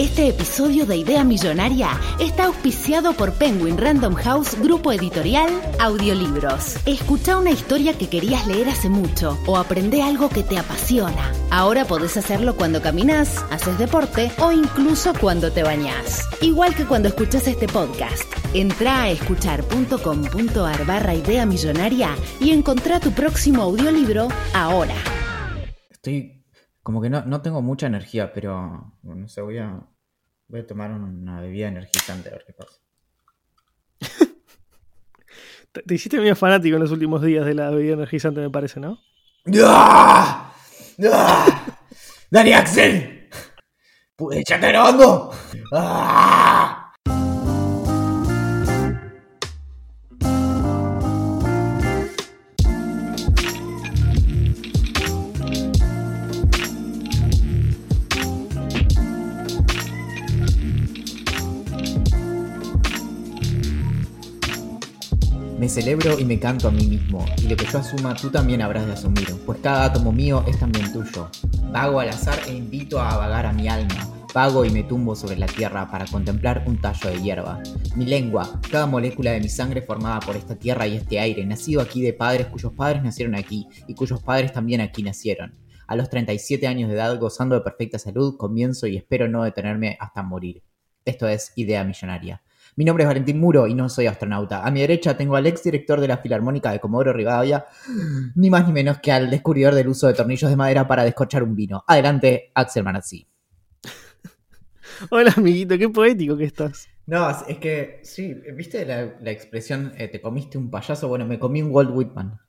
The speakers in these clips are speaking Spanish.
Este episodio de Idea Millonaria está auspiciado por Penguin Random House Grupo Editorial Audiolibros. Escucha una historia que querías leer hace mucho o aprende algo que te apasiona. Ahora podés hacerlo cuando caminas, haces deporte o incluso cuando te bañás. Igual que cuando escuchas este podcast. Entra a escuchar.com.ar barra Idea Millonaria y encontrá tu próximo audiolibro ahora. Estoy como que no, no tengo mucha energía, pero no sé, voy a, voy a tomar una bebida energizante a ver qué pasa. te, hiciste medio fanático en los últimos días de la bebida energizante, me parece, ¿no? ¡Ah! ¡Ah! ¡Dani Axel! ¿Pude echarte grabando? ¡Ah! Celebro y me canto a mí mismo, y lo que yo asuma tú también habrás de asumir, pues cada átomo mío es también tuyo. Vago al azar e invito a vagar a mi alma, vago y me tumbo sobre la tierra para contemplar un tallo de hierba. Mi lengua, cada molécula de mi sangre formada por esta tierra y este aire, nacido aquí de padres cuyos padres nacieron aquí, y cuyos padres también aquí nacieron. A los 37 años de edad, gozando de perfecta salud, comienzo y espero no detenerme hasta morir. Esto es Idea Millonaria. Mi nombre es Valentín Muro y no soy astronauta. A mi derecha tengo al ex director de la Filarmónica de Comodoro Rivadavia, ni más ni menos que al descubridor del uso de tornillos de madera para descorchar un vino. Adelante, Axel Manazzi. Hola, amiguito, qué poético que estás. No, es que, sí, ¿viste la, expresión eh, te comiste un payaso? Bueno, me comí un Walt Whitman.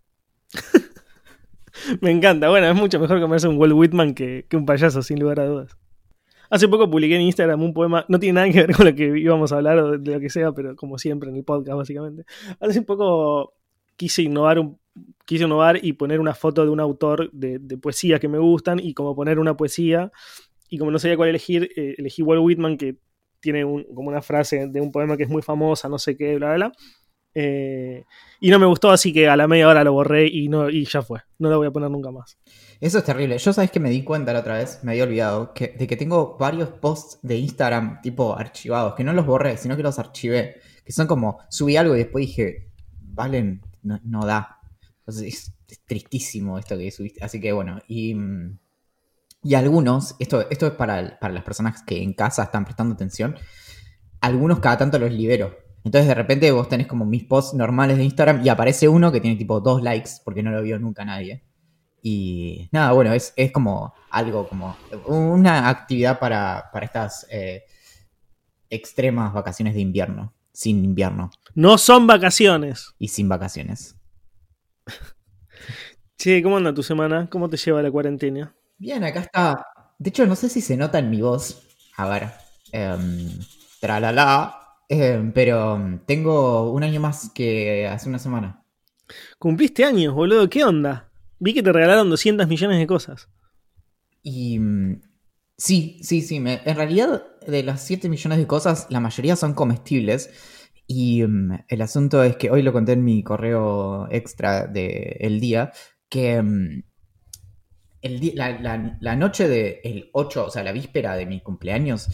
me encanta, bueno, es mucho mejor comerse un Walt Whitman que un payaso, sin lugar a dudas. Hace poco publiqué en Instagram un poema, no tiene nada que ver con lo que íbamos a hablar o de lo que sea, pero como siempre en el podcast básicamente. Hace poco quise innovar un, quise innovar y poner una foto de un autor de, poesía que me gustan y como poner una poesía y como no sabía cuál elegir, eh, elegí Walt Whitman que tiene como una frase de un poema que es muy famosa, no sé qué, bla, bla, bla. Eh, y no me gustó, así que a la media hora lo borré y, no, y ya fue. No lo voy a poner nunca más. Eso es terrible. Yo sabes que me di cuenta la otra vez, me había olvidado, que, de que tengo varios posts de Instagram tipo archivados, que no los borré, sino que los archivé. Que son como, subí algo y después dije, Valen, no, da. es, tristísimo esto que subiste. Así que bueno, y, y algunos, esto, esto es para, para las personas que en casa están prestando atención, algunos cada tanto los libero. Entonces de repente vos tenés como mis posts normales de Instagram y aparece uno que tiene tipo dos likes porque no lo vio nunca nadie. Y nada, bueno, es, como algo como una actividad para, estas eh, extremas vacaciones de invierno, sin invierno. No son vacaciones. Y sin vacaciones. Che, ¿cómo anda tu semana? ¿Cómo te lleva la cuarentena? Bien, acá está. De hecho, no sé si se nota en mi voz. A ver. Eh, tralala. Em, pero tengo un año más que hace una semana. Cumpliste años, boludo. ¿Qué onda? Vi que te regalaron 200 millones de cosas. Y mm, sí, sí, sí. en realidad, de las 7 millones de cosas, la mayoría son comestibles. Y mm, el asunto es que hoy lo conté en mi correo extra del día, que mm, el la, noche del 8, o sea, la víspera de mi cumpleaños,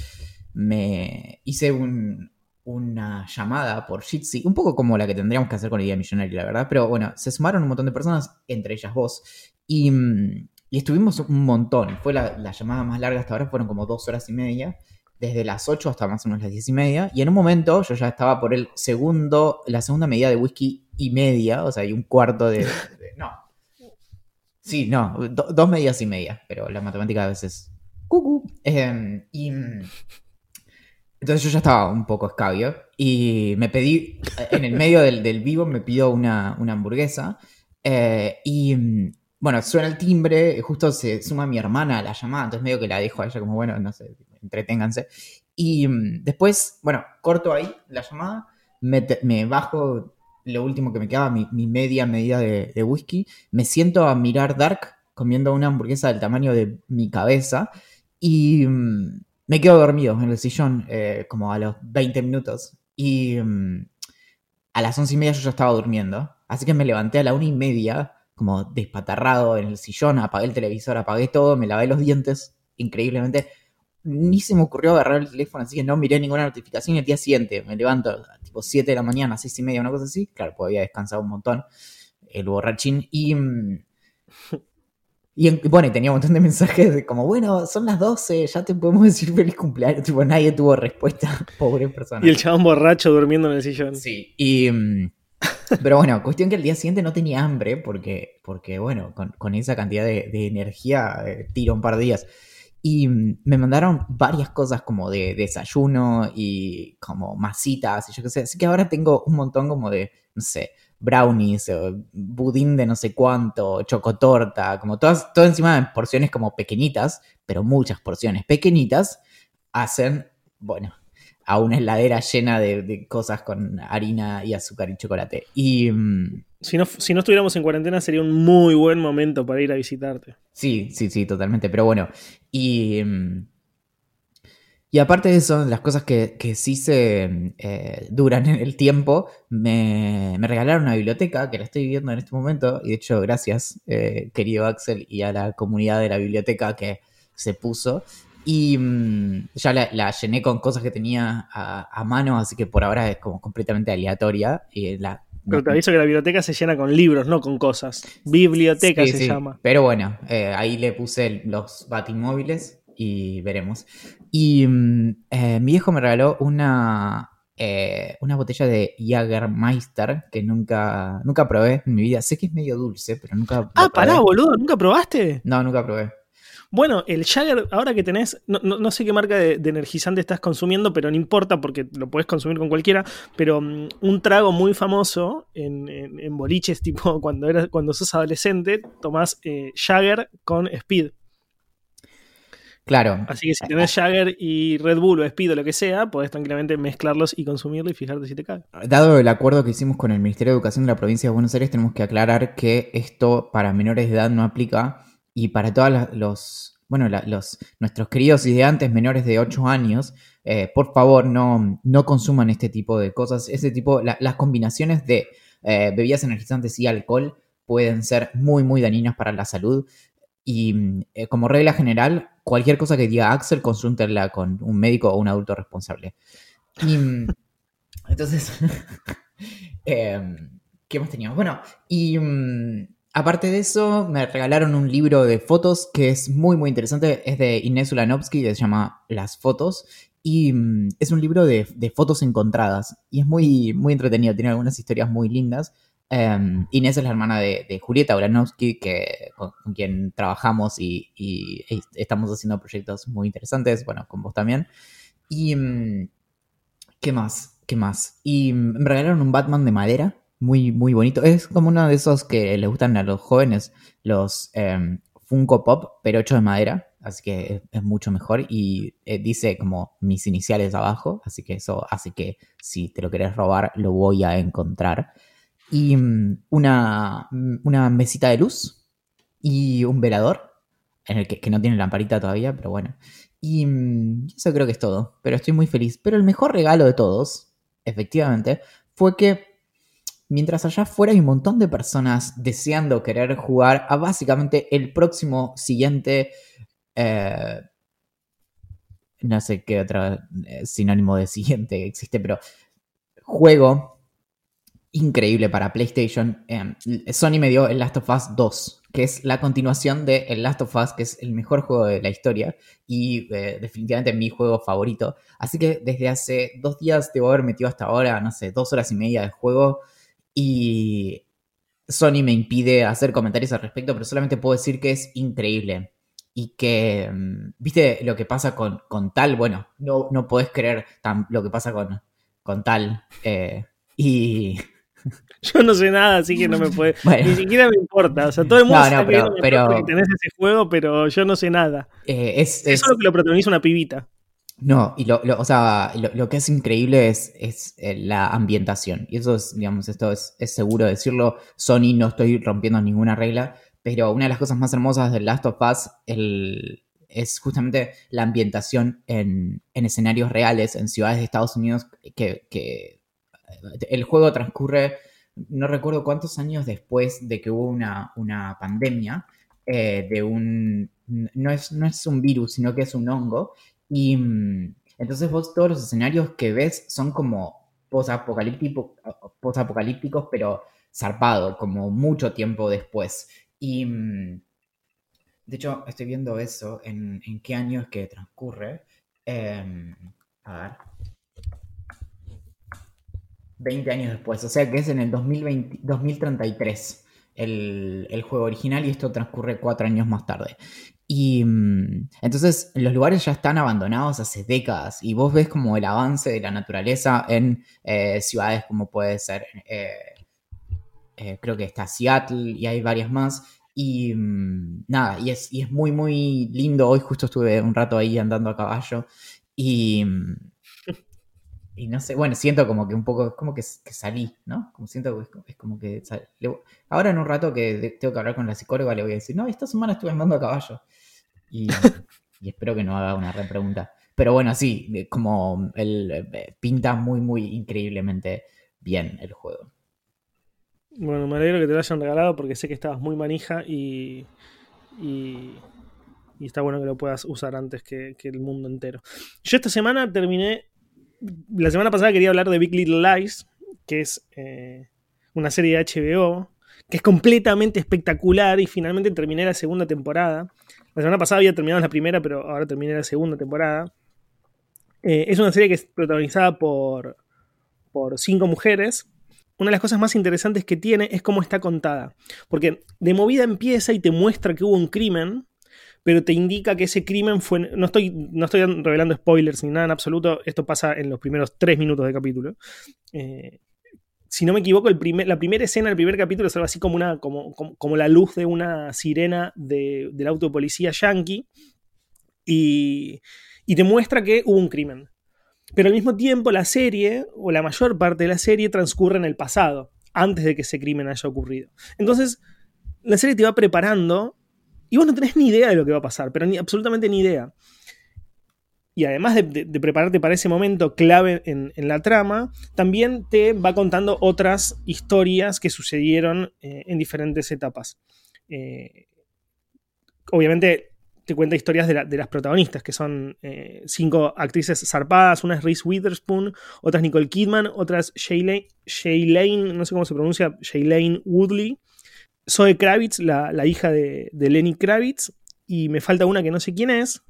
me hice una llamada por Jitsi, un poco como la que tendríamos que hacer con el Día Millonaria, la verdad, pero bueno, se sumaron un montón de personas, entre ellas vos, y, estuvimos un montón. Fue la, llamada más larga hasta ahora, fueron como dos horas y media, desde las 8 hasta más o menos las 10 y media. Y en un momento yo ya estaba por el segundo, la segunda medida de whisky y media, o sea, y un cuarto de. no. Sí, no, dos medidas y media, pero la matemática a veces. Cucu. Em, y. Entonces yo ya estaba un poco escabio y me pedí, en el medio del, vivo me pido una, una hamburguesa eh, y mm, bueno, suena el timbre, justo se suma mi hermana a la llamada, entonces medio que la dejo a ella como, bueno, no sé, entreténganse. Y mm, después, bueno, corto ahí la llamada, me, bajo lo último que me quedaba, mi, media medida de, whisky, me siento a mirar Dark comiendo una hamburguesa del tamaño de mi cabeza y mm, me quedo dormido en el sillón eh, como a los 20 minutos. Y a las once y media yo ya estaba durmiendo. Así que me levanté a la una y media, como despatarrado en el sillón, apagué el televisor, apagué todo, me lavé los dientes, increíblemente. ni se me ocurrió agarrar el teléfono, así que no miré ninguna notificación. Y el día siguiente me levanto tipo 7 de la mañana, 6 y media, una cosa así. Claro, pues había descansado un montón el borrachín. Y, y bueno, y tenía un montón de mensajes de como, bueno, son las 12, ya te podemos decir feliz cumpleaños. Tipo, nadie tuvo respuesta, pobre persona. Y el chabón borracho durmiendo en el sillón. Sí, y... mm, Pero bueno, cuestión que el día siguiente no tenía hambre porque, porque bueno, con, con esa cantidad de, de energía eh, tiro un par de días. Y mm, me mandaron varias cosas como de desayuno y como masitas y yo qué sé. Así que ahora tengo un montón como de, no sé, brownies, budín de no sé cuánto, chocotorta, como todas, todo encima de porciones como pequeñitas, pero muchas porciones pequeñitas hacen, bueno, a una heladera llena de, de cosas con harina y azúcar y chocolate. Y mm, Si no, si no estuviéramos en cuarentena sería un muy buen momento para ir a visitarte. Sí, sí, sí, totalmente. Pero bueno, y, mm, y aparte de eso, las cosas que, que sí se eh, duran en el tiempo, me, me regalaron una biblioteca que la estoy viendo en este momento. Y de hecho, gracias, eh, querido Axel, y a la comunidad de la biblioteca que se puso. Y mm, ya la, la llené con cosas que tenía a, a mano, así que por ahora es como completamente aleatoria. Y la, Pero te aviso que la biblioteca se llena con libros, no con cosas. Biblioteca Sí, se sí. llama. Pero bueno, eh, ahí le puse los batimóviles y veremos. Y mm, eh, mi viejo me regaló una, eh, una botella de Jagermeister que nunca, nunca probé en mi vida. Sé que es medio dulce, pero nunca. Ah, pará, boludo, ¿nunca probaste? No, nunca probé. Bueno, el Jagger, ahora que tenés, no, no- no sé qué marca de, de energizante estás consumiendo, pero no importa porque lo puedes consumir con cualquiera, pero mm, un trago muy famoso en, en- en boliches, tipo cuando, eras, cuando sos adolescente, tomás eh, Jagger con Speed. Claro. Así que si tenés Jagger y Red Bull o Speed o lo que sea, podés tranquilamente mezclarlos y consumirlo y fijarte si te cae. Dado el acuerdo que hicimos con el Ministerio de Educación de la provincia de Buenos Aires, tenemos que aclarar que esto para menores de edad no aplica y para todos los, bueno, la- los, nuestros queridos ideantes menores de 8 años, eh, por favor no, no consuman este tipo de cosas. Ese tipo, la- las combinaciones de eh, bebidas energizantes y alcohol pueden ser muy, muy dañinas para la salud. Y eh, como regla general, cualquier cosa que diga Axel, consúltenla con un médico o un adulto responsable. Y, mm, entonces, em, ¿qué más teníamos? Bueno, y mm, aparte de eso, me regalaron un libro de fotos que es muy, muy interesante. Es de Inés Ulanovsky, que se llama Las Fotos. Y mm, es un libro de, de fotos encontradas. Y es muy, muy entretenido, tiene algunas historias muy lindas. Em, Inés es la hermana de, Julieta Ulanovsky, que, con, quien trabajamos y, estamos haciendo proyectos muy interesantes, bueno, con vos también. Y, mm, ¿qué más? ¿Qué más? Y mm, me regalaron un Batman de madera, muy, muy bonito. Es como uno de esos que les gustan a los jóvenes, los em, Funko Pop, pero hecho de madera, así que es, es mucho mejor. Y eh, dice como mis iniciales abajo, así que eso hace que si te lo querés robar, lo voy a encontrar. Y mm, una, mm, una mesita de luz y un velador, en el que, que no tiene lamparita todavía, pero bueno. Y mm, eso creo que es todo, pero estoy muy feliz. Pero el mejor regalo de todos, efectivamente, fue que mientras allá afuera hay un montón de personas deseando querer jugar a básicamente el próximo siguiente... eh, no sé qué otro eh, sinónimo de siguiente existe, pero juego increíble para PlayStation. Eh, Sony me dio el Last of Us 2, que es la continuación de El Last of Us, que es el mejor juego de la historia y eh, definitivamente mi juego favorito. Así que desde hace dos días debo haber metido hasta ahora, no sé, dos horas y media de juego y Sony me impide hacer comentarios al respecto, pero solamente puedo decir que es increíble. Y que, mm, viste lo que pasa con, con tal, bueno, no, no podés creer lo que pasa con, con tal. eh, y Yo no sé nada, así que no me puede. Bueno. Ni siquiera me importa. O sea, todo el mundo No, sabe no, que pero- ese juego, pero yo no sé nada. eh, es, es- Eso es lo que lo protagoniza una pibita. No, y lo, lo- o sea, lo, lo que es increíble es, es eh, la ambientación. Y eso es, digamos, esto es, es seguro decirlo. Sony no estoy rompiendo ninguna regla, pero una de las cosas más hermosas del Last of Us el- es justamente la ambientación en, en escenarios reales, en ciudades de Estados Unidos, que, que el juego transcurre, no recuerdo cuántos años después de que hubo una, una pandemia, eh, de un, no es, no es un virus, sino que es un hongo, Y mm, entonces vos todos los escenarios que ves son como post-apocalípticos, pero zarpado, como mucho tiempo después. Y mm, de hecho, estoy viendo eso, en, qué año es que transcurre. Em, a ver. 20 años después, o sea que es en el 2020, 2033 el, el, juego original y esto transcurre cuatro años más tarde. Y mm, entonces los lugares ya están abandonados hace décadas y vos ves como el avance de la naturaleza en eh, ciudades como puede ser, eh, eh, creo que está Seattle y hay varias más. Y mm, nada, y es, y es muy, muy lindo. Hoy justo estuve un rato ahí andando a caballo y, mm, y no sé, bueno, siento como que un poco, como que, salí, ¿no? Como siento que es, como que... ahora en un rato que tengo que hablar con la psicóloga le voy a decir, no, esta semana estuve andando a caballo. Y, espero que no haga una repregunta. Pero bueno, sí, como el, eh, pinta muy, muy increíblemente bien el juego. Bueno, me alegro que te lo hayan regalado porque sé que estabas muy manija y, y, está bueno que lo puedas usar antes que, el mundo entero. Yo esta semana terminé. La semana pasada quería hablar de Big Little Lies, que es eh, una serie de HBO, que es completamente espectacular y finalmente terminé la segunda temporada. La semana pasada había terminado la primera, pero ahora terminé la segunda temporada. Eh, es una serie que es protagonizada por, por cinco mujeres. Una de las cosas más interesantes que tiene es cómo está contada. Porque de movida empieza y te muestra que hubo un crimen, pero te indica que ese crimen fue. No estoy, no estoy revelando spoilers ni nada en absoluto. Esto pasa en los primeros tres minutos de capítulo. Eh, si no me equivoco, el primer, la primera escena del primer capítulo es algo así como, una, como, como, la luz de una sirena de, del auto de policía yankee y, y te muestra que hubo un crimen. Pero al mismo tiempo la serie, o la mayor parte de la serie, transcurre en el pasado, antes de que ese crimen haya ocurrido. Entonces, la serie te va preparando y vos no tenés ni idea de lo que va a pasar, pero ni, absolutamente ni idea. Y además de, prepararte para ese momento clave en, la trama, también te va contando otras historias que sucedieron eh, en diferentes etapas. Eh, obviamente te cuenta historias de, las protagonistas, que son eh, cinco actrices zarpadas, una es Reese Witherspoon, otra es Nicole Kidman, otra es Shailene, no sé cómo se pronuncia, Shailene Woodley, Zoe Kravitz, la, la hija de, de Lenny Kravitz, y me falta una que no sé quién es,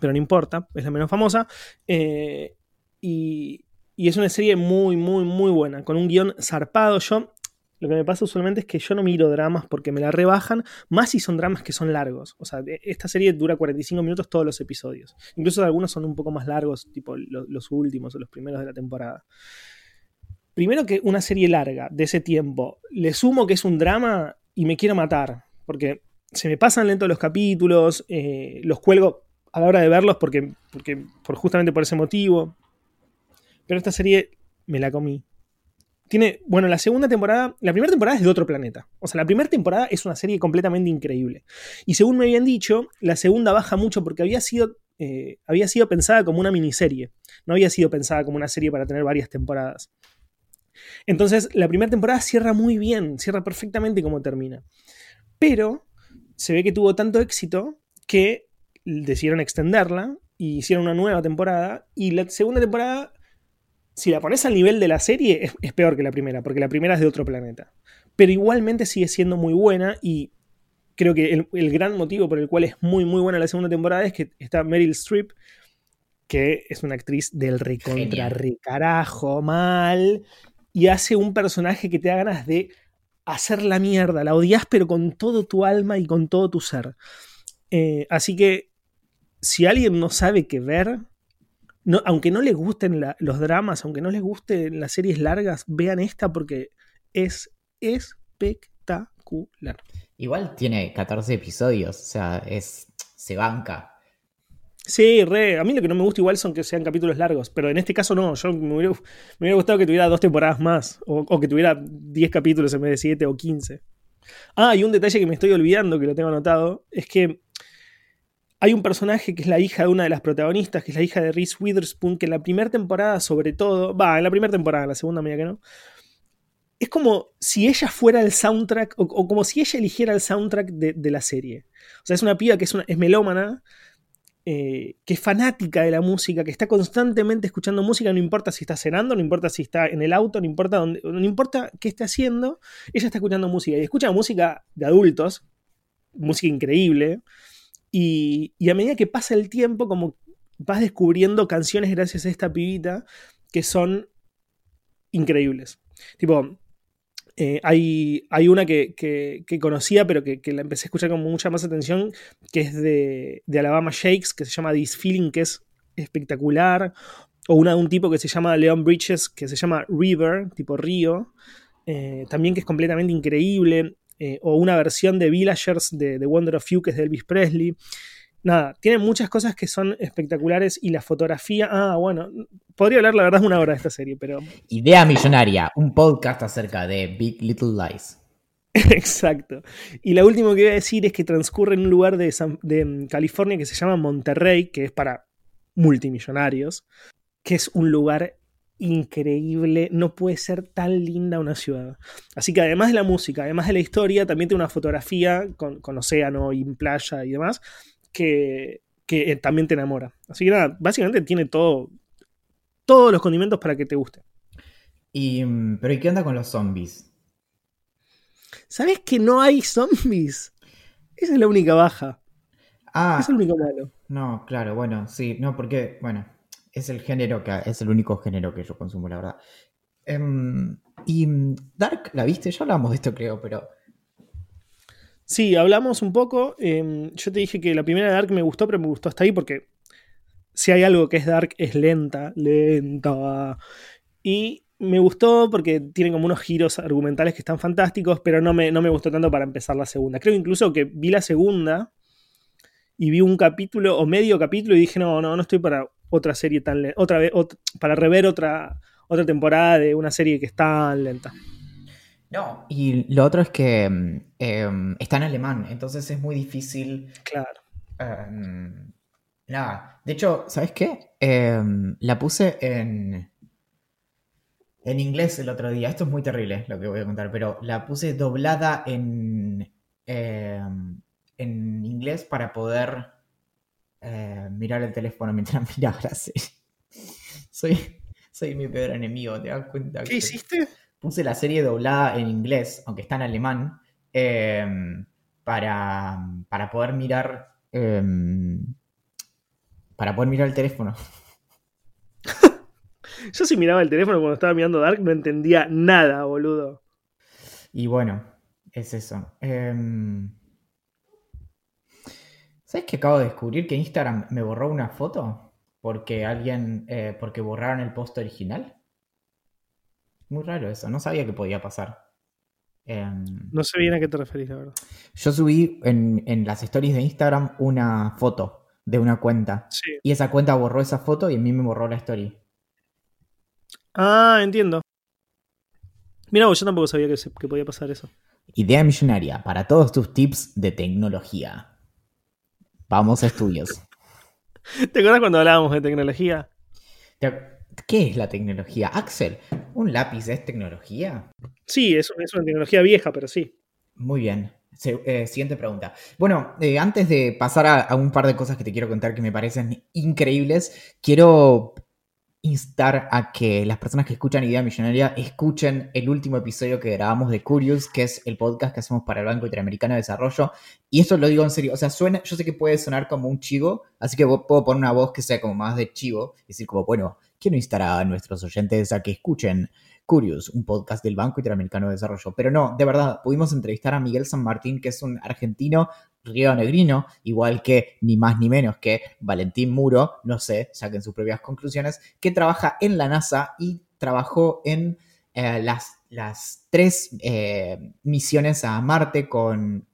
pero no importa, es la menos famosa. Eh, y, es una serie muy, muy, muy buena, con un guion zarpado. Yo, lo que me pasa usualmente es que yo no miro dramas porque me la rebajan, más si son dramas que son largos. O sea, e, esta serie dura 45 minutos todos los episodios. Incluso algunos son un poco más largos, tipo los, últimos o los primeros de la temporada. Primero que una serie larga de ese tiempo, le sumo que es un drama y me quiero matar, porque se me pasan lento los capítulos, eh, los cuelgo a la hora de verlos porque, porque por, justamente por ese motivo. Pero esta serie me la comí. Tiene, bueno, la segunda temporada, la primera temporada es de otro planeta. O sea, la primera temporada es una serie completamente increíble. Y según me habían dicho, la segunda baja mucho porque había sido, eh, había sido pensada como una miniserie. No había sido pensada como una serie para tener varias temporadas. Entonces, la primera temporada cierra muy bien, cierra perfectamente como termina. Pero se ve que tuvo tanto éxito que decidieron extenderla y hicieron una nueva temporada. Y la segunda temporada, si la pones al nivel de la serie, es, peor que la primera, porque la primera es de otro planeta. Pero igualmente sigue siendo muy buena y creo que el, gran motivo por el cual es muy, muy buena la segunda temporada es que está Meryl Streep, que es una actriz del recontra recarajo, mal, y hace un personaje que te da ganas de hacer la mierda. La odias, pero con todo tu alma y con todo tu ser. Eh, así que si alguien no sabe qué ver, no, aunque no les gusten los dramas, aunque no les gusten las series largas, vean esta porque es espectacular. Igual tiene 14 episodios, o sea, es se banca. Sí, re. A mí lo que no me gusta igual son que sean capítulos largos, pero en este caso no. Yo me hubiera, gustado que tuviera dos temporadas más, o, que tuviera 10 capítulos en vez de 7 o 15. Ah, y un detalle que me estoy olvidando, que lo tengo anotado, es que hay un personaje que es la hija de una de las protagonistas, que es la hija de Reese Witherspoon, que en la primera temporada, sobre todo, va, en la primera temporada, en la segunda, media que no, es como si ella fuera el soundtrack, o, como si ella eligiera el soundtrack de, la serie. O sea, es una piba que es, una, es melómana, eh, que es fanática de la música, que está constantemente escuchando música, no importa si está cenando, no importa si está en el auto, no importa, dónde, no importa qué esté haciendo, ella está escuchando música. Y escucha música de adultos, música increíble, y, y a medida que pasa el tiempo, como vas descubriendo canciones gracias a esta pibita que son increíbles. Tipo, eh, hay, hay, una que, que, conocía, pero que, que, la empecé a escuchar con mucha más atención, que es de, de, Alabama Shakes, que se llama This Feeling, que es espectacular. O una de un tipo que se llama Leon Bridges, que se llama River, tipo río, eh, también que es completamente increíble. Eh, o una versión de Villagers de The Wonder of You, que es de Elvis Presley nada, tiene muchas cosas que son espectaculares y la fotografía, ah, bueno, podría hablar la verdad una hora de esta serie, pero... Idea Millonaria, un podcast acerca de Big Little Lies. Exacto. Y lo último que voy a decir es que transcurre en un lugar de, de mm, California que se llama Monterrey, que es para multimillonarios, que es un lugar increíble, no puede ser tan linda una ciudad. Así que además de la música, además de la historia, también tiene una fotografía con, con océano y playa y demás, que, eh, también te enamora. Así que nada, básicamente tiene todo, todos los condimentos para que te guste. Y, mm, pero ¿y qué onda con los zombies? ¿Sabes que no hay zombies? Esa es la única baja. Ah. Es el único malo. No, claro, bueno, sí, no, porque, bueno, es el género que es el único género que yo consumo, la verdad. Em, y mm, Dark, ¿la viste? Ya hablamos de esto, creo, pero Sí, hablamos un poco. Em, yo te dije que la primera de Dark me gustó, pero me gustó hasta ahí porque si hay algo que es Dark es lenta, lenta. Y me gustó porque tiene como unos giros argumentales que están fantásticos, pero no me, no me gustó tanto para empezar la segunda. Creo incluso que vi la segunda y vi un capítulo o medio capítulo y dije, no, no, no estoy para otra serie tan lenta. Otra vez, para rever otra, otra temporada de una serie que es tan lenta. No, y lo otro es que mm, em, está en alemán, entonces es muy difícil. Claro. Em, nada. De hecho, ¿sabes qué? Em, la puse en. En inglés el otro día. Esto es muy terrible lo que voy a contar, pero la puse doblada en. en inglés para poder eh, mirar el teléfono mientras miraba la serie. Soy, soy mi peor enemigo, ¿te das cuenta? ¿Qué hiciste? Puse la serie doblada en inglés, aunque está en alemán, em, para, para, poder mirar. Em, para poder mirar el teléfono. Yo si miraba el teléfono cuando estaba mirando Dark no entendía nada, boludo. Y bueno, es eso. Em, ¿Sabes que acabo de descubrir que Instagram me borró una foto? Porque alguien. Eh, porque borraron el post original. Muy raro eso, no sabía que podía pasar. Em, no sé bien a qué te referís, la verdad. Yo subí en, las stories de Instagram una foto de una cuenta. Y esa cuenta borró esa foto y a mí me borró la story. Ah, entiendo. Mira, yo tampoco sabía que, que podía pasar eso. Idea millonaria para todos tus tips de tecnología. Vamos a estudios. ¿Te acuerdas cuando hablábamos de tecnología? ¿Qué es la tecnología? Axel, ¿un lápiz es tecnología? Sí, es, una tecnología vieja, pero sí. Muy bien. Eh, siguiente pregunta. Bueno, eh, antes de pasar a, un par de cosas que te quiero contar que me parecen increíbles, quiero instar a que las personas que escuchan Idea Millonaria escuchen el último episodio que grabamos de Curious, que es el podcast que hacemos para el Banco Interamericano de Desarrollo. Y esto lo digo en serio, o sea, suena, yo sé que puede sonar como un chivo, así que puedo poner una voz que sea como más de chivo, y decir como, bueno, quiero instar a nuestros oyentes a que escuchen Curious, un podcast del Banco Interamericano de Desarrollo. Pero no, de verdad, pudimos entrevistar a Miguel San Martín, que es un argentino río negrino, igual que ni más ni menos que Valentín Muro, no sé, saquen sus propias conclusiones, que trabaja en la NASA y trabajó en eh, las, las, tres eh, misiones a Marte con,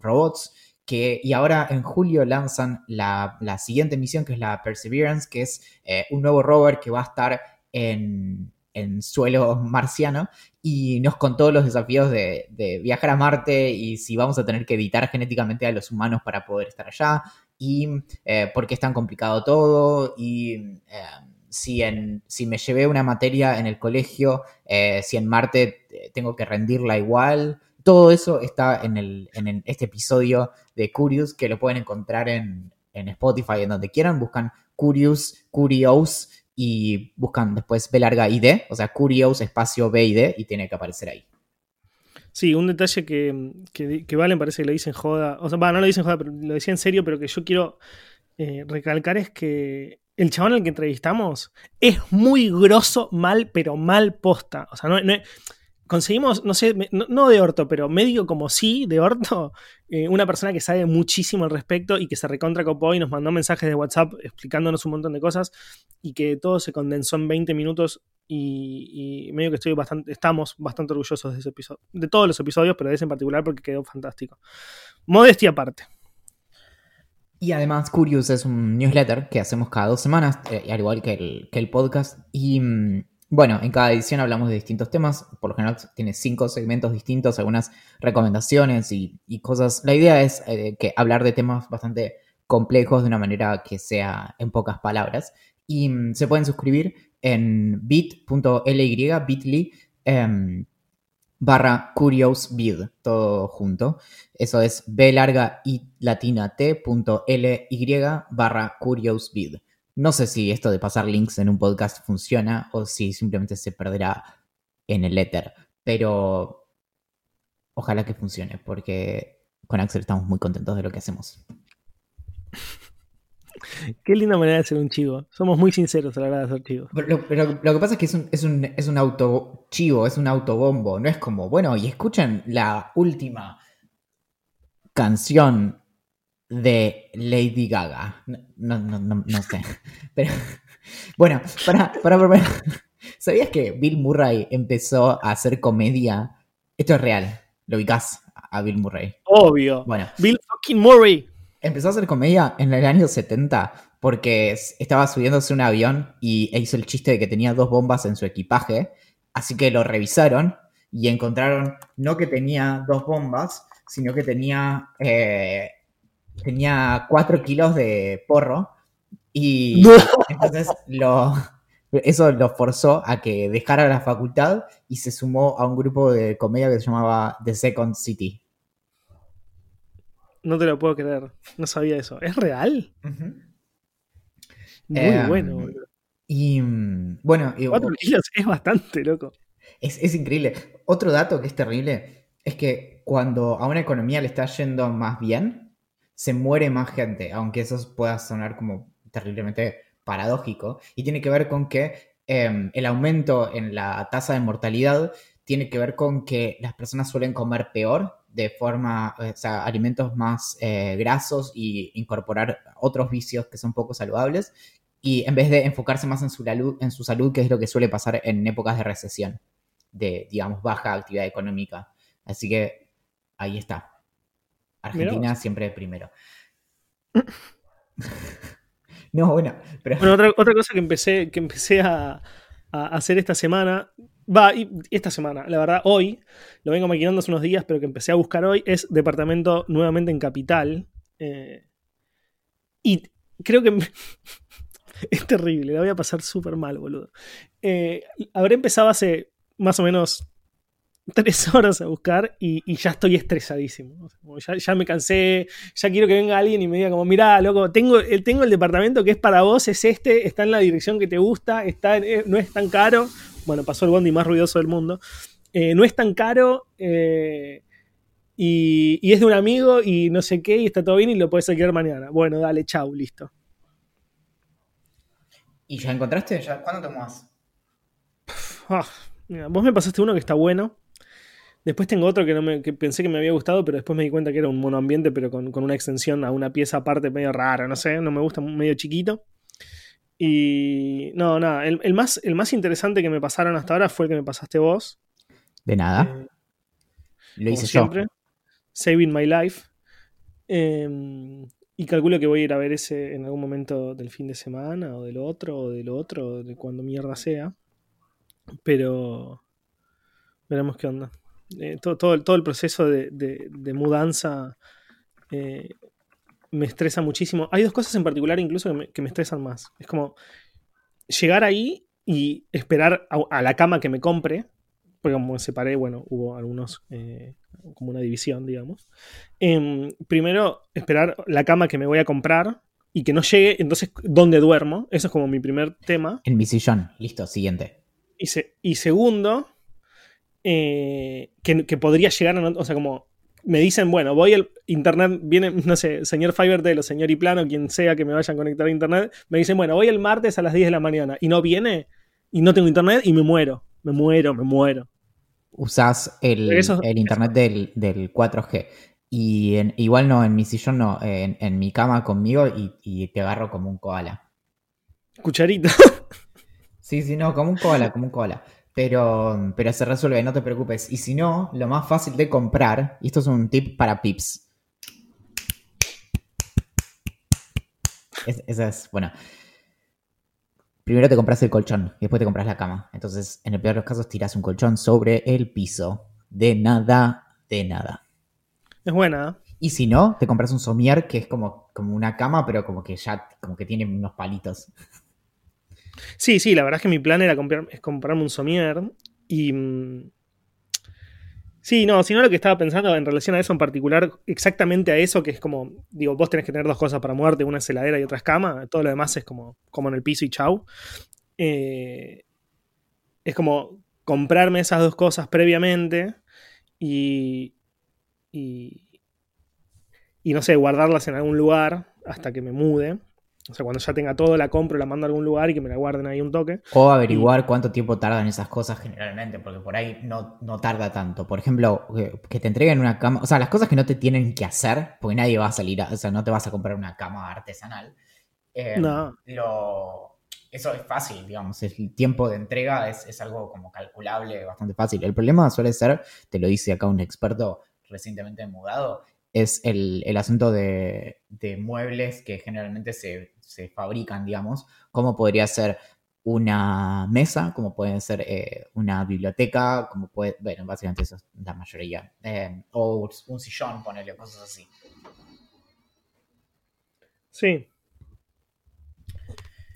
robots. Que, y ahora en julio lanzan la, siguiente misión, que es la Perseverance, que es eh, un nuevo rover que va a estar en, en suelo marciano y nos contó los desafíos de, viajar a Marte y si vamos a tener que editar genéticamente a los humanos para poder estar allá y eh, por qué es tan complicado todo y eh, si, en, si me llevé una materia en el colegio, eh, si en Marte tengo que rendirla igual. Todo eso está en, el, en este episodio de Curious que lo pueden encontrar en, en Spotify, en donde quieran, buscan Curious, Curious y buscan después B larga y D, o sea, Curious espacio B y D y tiene que aparecer ahí. Sí, un detalle que, que, Valen parece que lo dice en joda, o sea, no lo dice en joda, pero lo decía en serio, pero que yo quiero eh, recalcar es que el chabón al que entrevistamos es muy grosso, mal, pero mal posta. O sea, no, conseguimos, no sé, no, de orto, pero medio como sí, de orto, eh, una persona que sabe muchísimo al respecto y que se recontra copó y nos mandó mensajes de WhatsApp explicándonos un montón de cosas y que todo se condensó en 20 minutos y, medio que estoy bastante, estamos bastante orgullosos de ese episodio, de todos los episodios, pero de ese en particular porque quedó fantástico. Modestia aparte. Y además, Curious es un newsletter que hacemos cada dos semanas, eh, al igual que el, podcast. Y mm, bueno, en cada edición hablamos de distintos temas. Por lo general tiene cinco segmentos distintos, algunas recomendaciones y, cosas. La idea es eh, que hablar de temas bastante complejos de una manera que sea en pocas palabras. Y mm, se pueden suscribir en bit.ly, bit.ly, em, barra curiousvid, todo junto. Eso es b larga y latina t.ly barra curiousvid. No sé si esto de pasar links en un podcast funciona o si simplemente se perderá en el éter, pero ojalá que funcione, porque con Axel estamos muy contentos de lo que hacemos. Qué linda manera de ser un chivo. Somos muy sinceros a la hora de hacer chivos. Pero, lo que pasa es que es un, es un, es un auto chivo, es un autobombo. No es como, bueno, y escuchen la última canción de Lady Gaga. No, no, no, no sé. Pero bueno, para, para, ¿Sabías que Bill Murray empezó a hacer comedia? Esto es real. ¿Lo ubicás a Bill Murray? Obvio. Bueno. Bill fucking Murray. Empezó a hacer comedia en el año 70 porque estaba subiéndose un avión y e hizo el chiste de que tenía dos bombas en su equipaje. Así que lo revisaron y encontraron no que tenía dos bombas, sino que tenía eh, tenía 4 kilos de porro y entonces lo, eso lo forzó a que dejara la facultad y se sumó a un grupo de comedia que se llamaba The Second City. No te lo puedo creer, no sabía eso. ¿Es real? Muy em, bueno. Y mm, bueno, 4 kilos es bastante, loco. Es, es increíble. Otro dato que es terrible es que cuando a una economía le está yendo más bien, se muere más gente, aunque eso pueda sonar como terriblemente paradójico, y tiene que ver con que em, el aumento en la tasa de mortalidad tiene que ver con que las personas suelen comer peor de forma, o sea, alimentos más eh, grasos y incorporar otros vicios que son poco saludables, y en vez de enfocarse más en su, salud, en su salud, que es lo que suele pasar en épocas de recesión, de, digamos, baja actividad económica. Así que ahí está. Argentina siempre primero. no, bueno, pero... otra, cosa que empecé, que empecé a, hacer esta semana, va, esta semana, la verdad, hoy, lo vengo maquinando hace unos días, pero que empecé a buscar hoy, es departamento nuevamente en Capital. Eh, y creo que... es terrible, la voy a pasar súper mal, boludo. Eh, habré empezado hace más o menos tres horas a buscar y, ya estoy estresadísimo. ya, me cansé, ya quiero que venga alguien y me diga como, mira, loco, tengo, tengo el departamento que es para vos, es este, está en la dirección que te gusta, está, eh, no es tan caro. Bueno, pasó el bondi más ruidoso del mundo. Eh, no es tan caro eh, y, es de un amigo y no sé qué y está todo bien y lo puedes alquilar mañana. Bueno, dale, chau, listo. ¿Y ya encontraste? ¿Cuándo te muevas? Ah, vos me pasaste uno que está bueno. Después tengo otro que, no me, pensé que me había gustado, pero después me di cuenta que era un monoambiente, pero con, una extensión a una pieza aparte medio rara, no sé, no me gusta, medio chiquito. Y no, nada, el, más, el más interesante que me pasaron hasta ahora fue el que me pasaste vos. De nada. Eh, Lo hice siempre. Saving My Life. Em, y calculo que voy a ir a ver ese en algún momento del fin de semana, o del otro, o del otro, o de cuando mierda sea. Pero veremos qué onda. Eh, todo, todo, el proceso de, mudanza eh, me estresa muchísimo. Hay dos cosas en particular incluso que me, estresan más. Es como llegar ahí y esperar a, la cama que me compre, porque como me separé, bueno, hubo algunos, eh, como una división, digamos. Em, primero, esperar la cama que me voy a comprar, y que no llegue, entonces, ¿dónde duermo? Eso es como mi primer tema. En mi sillón. Listo, siguiente. Y, se- y segundo, eh, que, que podría llegar a... O sea, como me dicen, bueno, voy al internet, viene, no sé, señor Fivertel o señor Iplano, quien sea que me vayan a conectar a internet, me dicen, bueno, voy el martes a las 10 de la mañana y no viene y no tengo internet y me muero. Me muero, me muero. Usás el, Eso- el internet del, del 4G. Y en- igual no, en mi sillón no, en, en mi cama conmigo y, y te agarro como un koala. Cucharita. Sí, sí, no, como un koala, como un koala. Pero, pero se resuelve, no te preocupes. Y si no, lo más fácil de comprar, y esto es un tip para pips. Es- esa es, bueno. Primero te compras el colchón y después te compras la cama. Entonces, en el peor de los casos, tiras un colchón sobre el piso. De nada, de nada. Es buena. ¿eh? Y si no, te compras un somier que es como, como una cama, pero como que ya como que tiene unos palitos. Sí, sí, la verdad es que mi plan era comprar, es comprarme un somier y... mm, Sí, no, sino lo que estaba pensando en relación a eso en particular, exactamente a eso, que es como, digo, vos tenés que tener dos cosas para moverte, una es heladera y otra es cama, todo lo demás es como, como en el piso y chau. Eh, es como comprarme esas dos cosas previamente y, y, y no sé, guardarlas en algún lugar hasta que me mude. O sea, cuando ya tenga todo, la compro, la mando a algún lugar y que me la guarden ahí un toque. O averiguar cuánto tiempo tardan esas cosas generalmente, porque por ahí no, no tarda tanto. Por ejemplo, que, que te entreguen una cama, o sea, las cosas que no te tienen que hacer, porque nadie va a salir, a- o sea, no te vas a comprar una cama artesanal. Eh, No. Lo, eso es fácil, digamos, el tiempo de entrega es, es algo como calculable, bastante fácil. El problema suele ser, te lo dice acá un experto recientemente mudado, es el, el asunto de, de muebles que generalmente se, se fabrican, digamos, como podría ser una mesa, como puede ser eh, una biblioteca, como puede, bueno, básicamente eso es la mayoría, Eh, o un sillón, ponerle cosas así. Sí.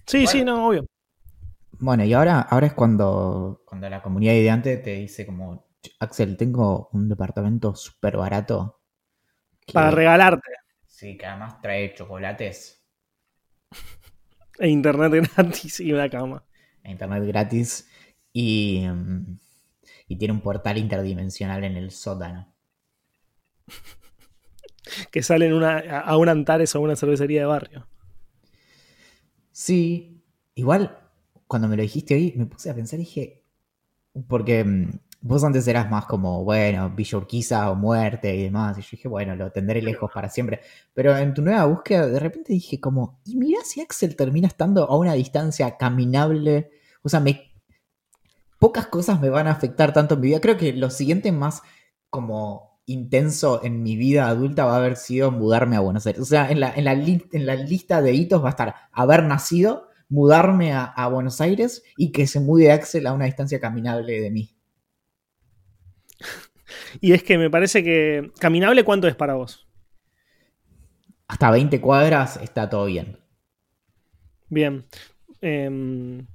Sí, sí, no, obvio. Bueno, y ahora, ahora es cuando, cuando la comunidad ideante te dice como, Axel, tengo un departamento súper barato. que- Para regalarte. Sí, que además trae chocolates E internet gratis y una cama. internet gratis y, y tiene un portal interdimensional en el sótano. Que salen una, a a un Antares o a una cervecería de barrio. Sí, igual cuando me lo dijiste hoy me puse a pensar y dije, porque mm, vos antes eras más como, bueno, Villa Urquiza o muerte y demás, y yo dije, bueno, lo tendré lejos para siempre, pero en tu nueva búsqueda de repente dije como, y mirá si Axel termina estando a una distancia caminable, o sea, me... Pocas cosas me van a afectar tanto en mi vida, creo que lo siguiente más como intenso en mi vida adulta va a haber sido mudarme a Buenos Aires. O sea, en la, en la, li- en la lista de hitos va a estar haber nacido, mudarme a, a Buenos Aires y que se mude Axel a una distancia caminable de mí. Y es que me parece que. ¿Caminable cuánto es para vos? Hasta 20 cuadras está todo bien. Bien. Em,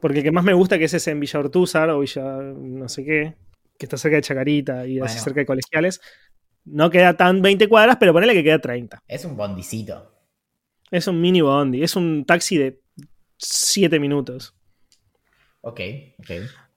porque el que más me gusta que es ese en Villa Ortúzar o Villa no sé qué, que está cerca de Chacarita y así Bueno. cerca de colegiales. No queda tan 20 cuadras, pero ponele que queda 30. Es un bondicito. Es un mini bondi, es un taxi de 7 minutos. Ok, ok.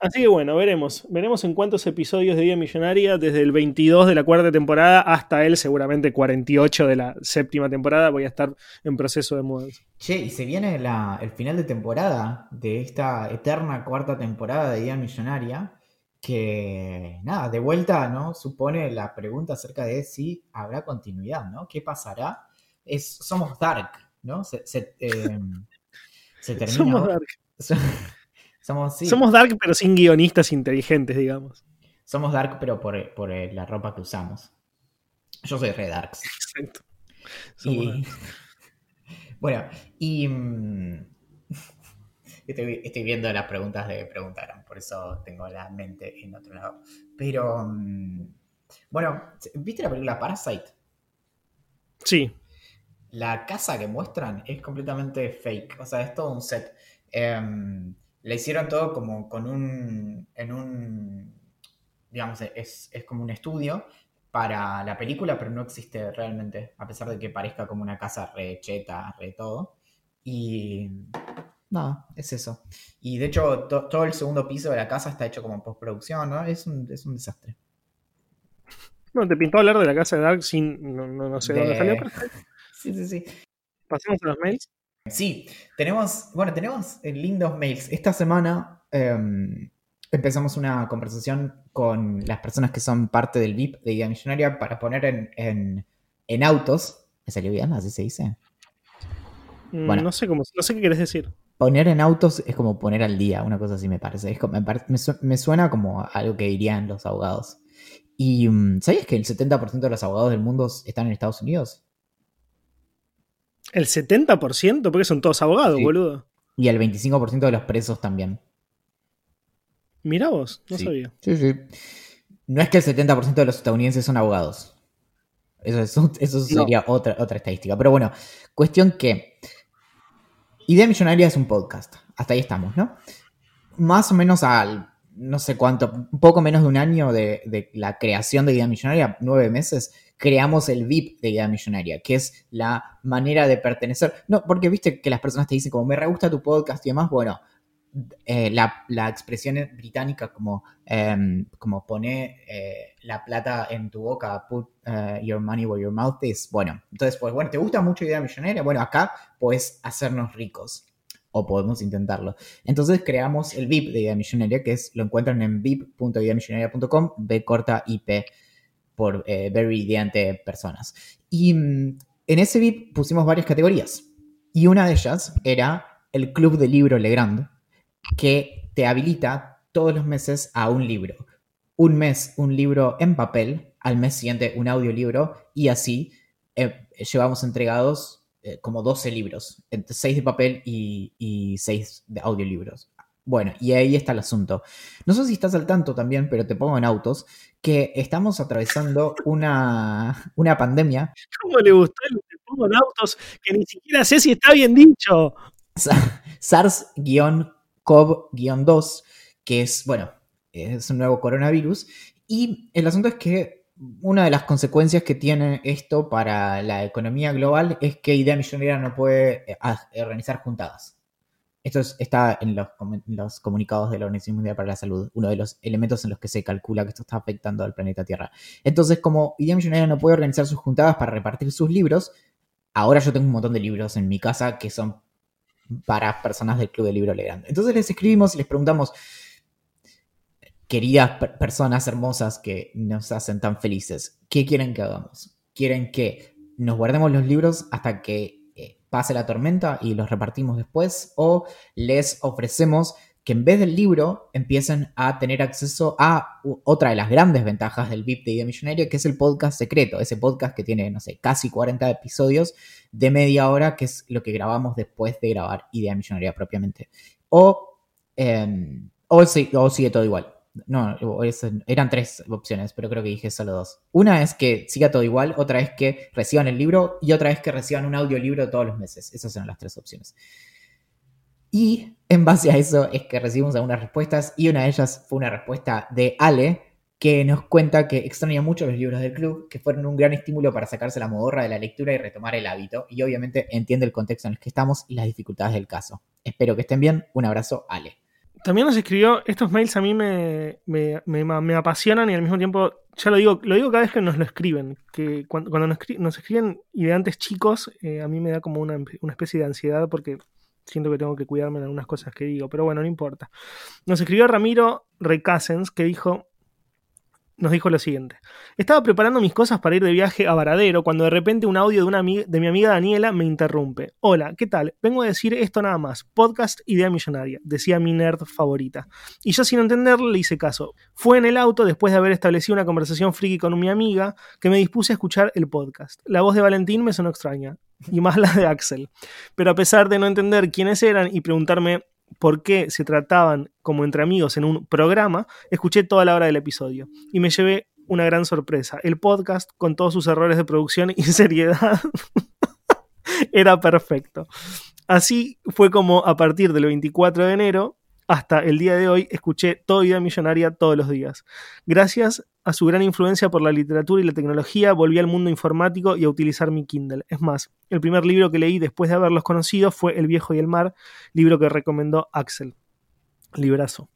Así que bueno, veremos. Veremos en cuántos episodios de Vida Millonaria, desde el 22 de la cuarta temporada hasta el seguramente 48 de la séptima temporada, voy a estar en proceso de mudanza. Che, y se viene la- el final de temporada de esta eterna cuarta temporada de Día Millonaria, que nada, de vuelta, ¿no? Supone la pregunta acerca de si habrá continuidad, ¿no? ¿Qué pasará? Es, somos Dark, ¿no? Se, se, eh, se termina. Somos dark. somos, sí, Somos dark, pero sin guionistas inteligentes, digamos. somos Dark, pero por, por eh, la ropa que usamos. Yo soy re Darks. Exacto. Somos Y, dark. bueno, y mm, estoy, estoy viendo las preguntas de Preguntaron, por eso tengo la mente en otro lado. Pero, mm, bueno, ¿viste la película Parasite? Sí, La casa que muestran es completamente fake, o sea, es todo un set. Em, le hicieron todo como con un, en un, digamos, es, es como un estudio para la película, pero no existe realmente, a pesar de que parezca como una casa re cheta, re todo. Y nada, es eso. Y de hecho, todo el segundo piso de la casa está hecho como postproducción, ¿no? Es un, es un desastre. No, te pintó hablar de la casa de Dark sin. No, no, sé dónde salió, Sí, sí, sí. ¿Pasamos a los mails? Sí, tenemos. Bueno, tenemos lindos mails. Esta semana em, empezamos una conversación con las personas que son parte del VIP de Idea Millonaria para poner en, en, autos. ¿Me salió bien? ¿Así se dice? Mm, bueno, no sé cómo, no sé qué quieres decir. Poner en autos es como poner al día, una cosa así me parece. me, suena como algo que dirían los abogados. ¿Y mm, sabías que el 70% de los abogados del mundo están en Estados Unidos? ¿El 70%? Porque son todos abogados, boludo. Y el 25% de los presos también. Mira vos, no sabía. Sí, sí. No es que el 70% de los estadounidenses son abogados. Eso, eso sería otra, otra estadística. Pero bueno, cuestión que Idea Millonaria es un podcast. Hasta ahí estamos, ¿no? Más o menos al no sé cuánto, un poco menos de un año de, la creación de Idea Millonaria, nueve meses, creamos el VIP de Idea Millonaria, que es la manera de pertenecer. No, porque viste que las personas te dicen como me re gusta tu podcast y demás, bueno, eh, la, expresión británica como, em, como pone eh, la plata en tu boca, put eh, your money where your mouth is. Bueno, entonces, pues bueno, ¿te gusta mucho Idea Millonaria? Bueno, acá puedes hacernos ricos. O podemos intentarlo. Entonces creamos el VIP de Idea Millonaria, que es, lo encuentran en vip.ideamillonaria.com, B corta IP por Very Ideante Personas. Y mm, en ese VIP pusimos varias categorías. Y una de ellas era el Club de Libro Legrand, que te habilita todos los meses a un libro. Un mes un libro en papel, al mes siguiente un audiolibro y así eh, llevamos entregados eh, como 12 libros, entre 6 de papel y, y 6 de audiolibros. Bueno, y ahí está el asunto. No sé si estás al tanto también, pero te pongo en autos, que estamos atravesando una, una pandemia. ¿Cómo le gustó el te pongo en autos? Que ni siquiera sé si está bien dicho. SARS- COV-2, que es, bueno, es un nuevo coronavirus. Y el asunto es que una de las consecuencias que tiene esto para la economía global es que Idea Millonaria no puede eh, organizar juntadas. Esto está en los, comunicados de la Organización Mundial para la Salud, uno de los elementos en los que se calcula que esto está afectando al planeta Tierra. Entonces, como Idea Millonaria no puede organizar sus juntadas para repartir sus libros, ahora yo tengo un montón de libros en mi casa que son para personas del Club de Libro Legrand. Entonces les escribimos y les preguntamos, queridas personas hermosas que nos hacen tan felices, ¿qué quieren que hagamos? ¿Quieren que nos guardemos los libros hasta que pase la tormenta y los repartimos después? ¿O les ofrecemos que en vez del libro empiecen a tener acceso a otra de las grandes ventajas del VIP de Idea Millonaria, que es el podcast secreto, ese podcast que tiene, no sé, casi 40 episodios de media hora, que es lo que grabamos después de grabar Idea Millonaria propiamente. O, em, o, sigue todo igual. No, eran tres opciones, pero creo que dije solo dos. Una es que siga todo igual, otra es que reciban el libro y otra es que reciban un audiolibro todos los meses. Esas eran las tres opciones. Y en base a eso es que recibimos algunas respuestas y una de ellas fue una respuesta de Ale, que nos cuenta que extraña mucho los libros del club, que fueron un gran estímulo para sacarse la modorra de la lectura y retomar el hábito, y obviamente entiende el contexto en el que estamos y las dificultades del caso. Espero que estén bien. Un abrazo, Ale. También nos escribió, estos mails a mí me, me, apasionan y al mismo tiempo, ya lo digo, lo digo cada vez que nos lo escriben, que cuando, nos, escriben ideantes chicos, eh, a mí me da como una, una especie de ansiedad porque siento que tengo que cuidarme en algunas cosas que digo, pero bueno, no importa. Nos escribió Ramiro Recasens que dijo, nos dijo lo siguiente. Estaba preparando mis cosas para ir de viaje a Varadero cuando de repente un audio de, una de mi amiga Daniela me interrumpe. Hola, ¿qué tal? Vengo a decir esto nada más. Podcast Idea Millonaria, decía mi nerd favorita. Y yo sin entenderle le hice caso. Fue en el auto después de haber establecido una conversación friki con mi amiga que me dispuse a escuchar el podcast. La voz de Valentín me sonó extraña. Y más la de Axel. Pero a pesar de no entender quiénes eran y preguntarme por qué se trataban como entre amigos en un programa, escuché toda la hora del episodio y me llevé una gran sorpresa. El podcast, con todos sus errores de producción y seriedad, era perfecto. Así fue como a partir del 24 de enero hasta el día de hoy escuché todo Idea Millonaria todos los días. Gracias a su gran influencia por la literatura y la tecnología, volví al mundo informático y a utilizar mi Kindle. Es más, el primer libro que leí después de haberlos conocido fue El viejo y el mar, libro que recomendó Axel. Librazo.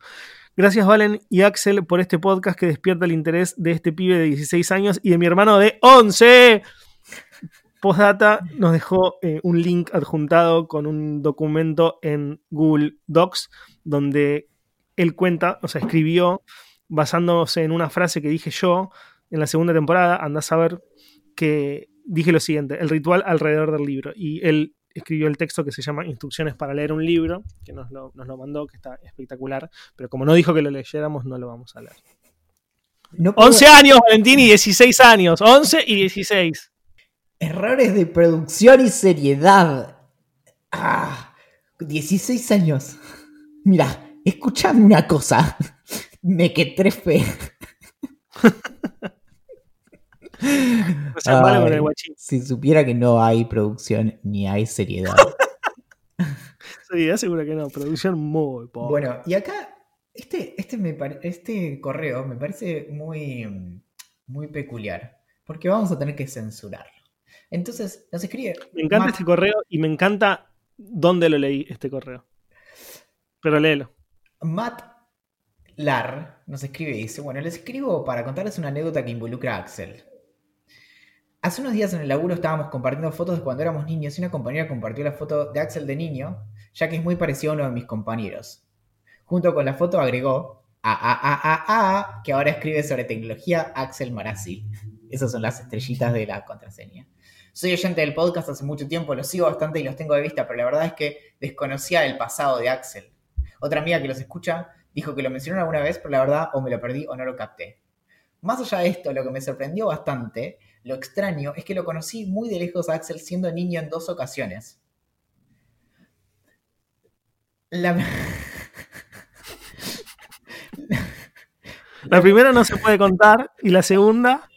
Gracias Valen y Axel por este podcast que despierta el interés de este pibe de 16 años y de mi hermano de 11. Postdata nos dejó eh, un link adjuntado con un documento en Google Docs donde él cuenta, o sea, escribió basándose en una frase que dije yo en la segunda temporada, andás a ver que dije lo siguiente, el ritual alrededor del libro. Y él escribió el texto que se llama Instrucciones para leer un libro, que nos lo, nos lo mandó, que está espectacular, pero como no dijo que lo leyéramos, no lo vamos a leer. No puedo- 11 años, Valentín, y 16 años. 11 y 16. Errores de producción y seriedad. Ah, 16 años. Mira, escuchame una cosa. Me que trefe. No seas malo con el guachín. Si supiera que no hay producción ni hay seriedad. Sí, seguro que no. Producción muy pobre. Bueno, y acá, este, este, me este correo me parece muy, muy peculiar, porque vamos a tener que censurarlo. Entonces, nos escribe... me encanta este correo y me encanta dónde lo leí, este correo. Pero léelo. Matt Lar nos escribe y dice, bueno, les escribo para contarles una anécdota que involucra a Axel. Hace unos días en el laburo estábamos compartiendo fotos de cuando éramos niños y una compañera compartió la foto de Axel de niño, ya que es muy parecido a uno de mis compañeros. Junto con la foto agregó a a que ahora escribe sobre tecnología Axel Marazzi. Esas son las estrellitas de la contraseña. Soy oyente del podcast hace mucho tiempo, los sigo bastante y los tengo de vista, pero la verdad es que desconocía el pasado de Axel. Otra amiga que los escucha dijo que lo mencionaron alguna vez, pero la verdad o me lo perdí o no lo capté. Más allá de esto, lo que me sorprendió bastante, lo extraño, es que lo conocí muy de lejos a Axel siendo niño en dos ocasiones. La... La primera no se puede contar y la segunda,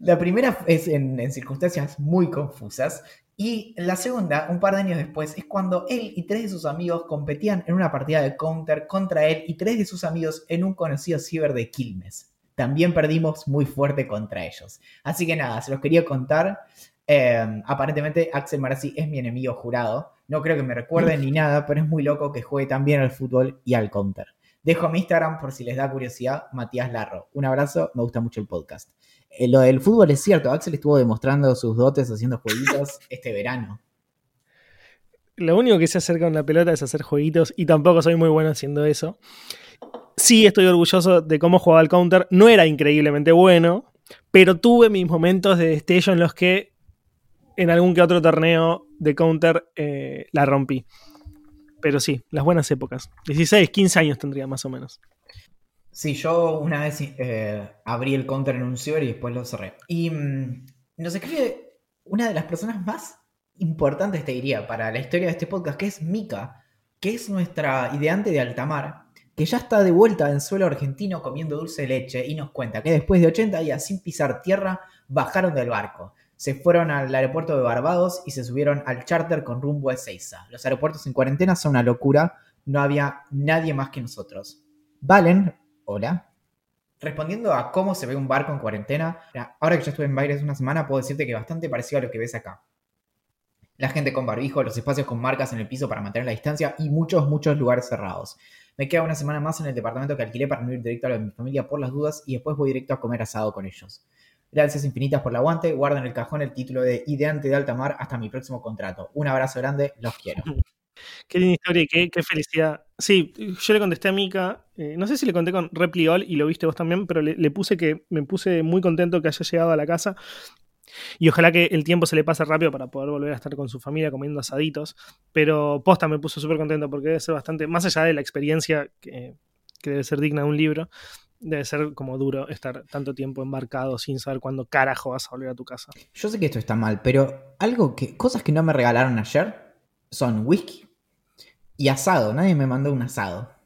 La primera es en, en circunstancias muy confusas. Y la segunda, un par de años después, es cuando él y tres de sus amigos competían en una partida de counter contra él y tres de sus amigos en un conocido ciber de Quilmes. También perdimos muy fuerte contra ellos. Así que nada, se los quería contar. Eh, aparentemente Axel Marazzi es mi enemigo jurado. No creo que me recuerde ni nada, pero es muy loco que juegue tan bien al fútbol y al counter. Dejo mi Instagram por si les da curiosidad, Matías Larro. Un abrazo, me gusta mucho el podcast. Eh, lo del fútbol es cierto, Axel estuvo demostrando sus dotes haciendo jueguitos este verano. lo único que se acerca con la pelota es hacer jueguitos y tampoco soy muy bueno haciendo eso. Sí estoy orgulloso de cómo jugaba el counter. No era increíblemente bueno, pero tuve mis momentos de destello en los que en algún que otro torneo de counter eh, la rompí. Pero sí, las buenas épocas. 16, 15 años tendría más o menos. Sí, yo una vez eh, abrí el counter en un y después lo cerré. Y mm, nos escribe una de las personas más importantes, te diría, para la historia de este podcast, que es Mika, que es nuestra ideante de Altamar, que ya está de vuelta en suelo argentino comiendo dulce leche y nos cuenta que después de 80 días sin pisar tierra, bajaron del barco. Se fueron al aeropuerto de Barbados y se subieron al charter con rumbo a Ezeiza. Los aeropuertos en cuarentena son una locura, no había nadie más que nosotros. Valen, hola. Respondiendo a cómo se ve un barco en cuarentena, ahora que ya estuve en Baires una semana, puedo decirte que bastante parecido a lo que ves acá. La gente con barbijo, los espacios con marcas en el piso para mantener la distancia y muchos, muchos lugares cerrados. Me queda una semana más en el departamento que alquilé para no ir directo a mi familia por las dudas y después voy directo a comer asado con ellos. Gracias infinitas por el aguante. Guarda en el cajón el título de Ideante de Alta Mar hasta mi próximo contrato. Un abrazo grande, los quiero. Qué linda historia y qué, felicidad. Sí, yo le contesté a Mika, eh, no sé si le conté con Repliol y lo viste vos también, pero le, le, puse que me puse muy contento que haya llegado a la casa y ojalá que el tiempo se le pase rápido para poder volver a estar con su familia comiendo asaditos. Pero posta me puso súper contento porque debe ser bastante, más allá de la experiencia que, que debe ser digna de un libro, debe ser como duro estar tanto tiempo embarcado sin saber cuándo carajo vas a volver a tu casa. Yo sé que esto está mal, pero algo que, cosas que no me regalaron ayer son whisky y asado. Nadie me mandó un asado.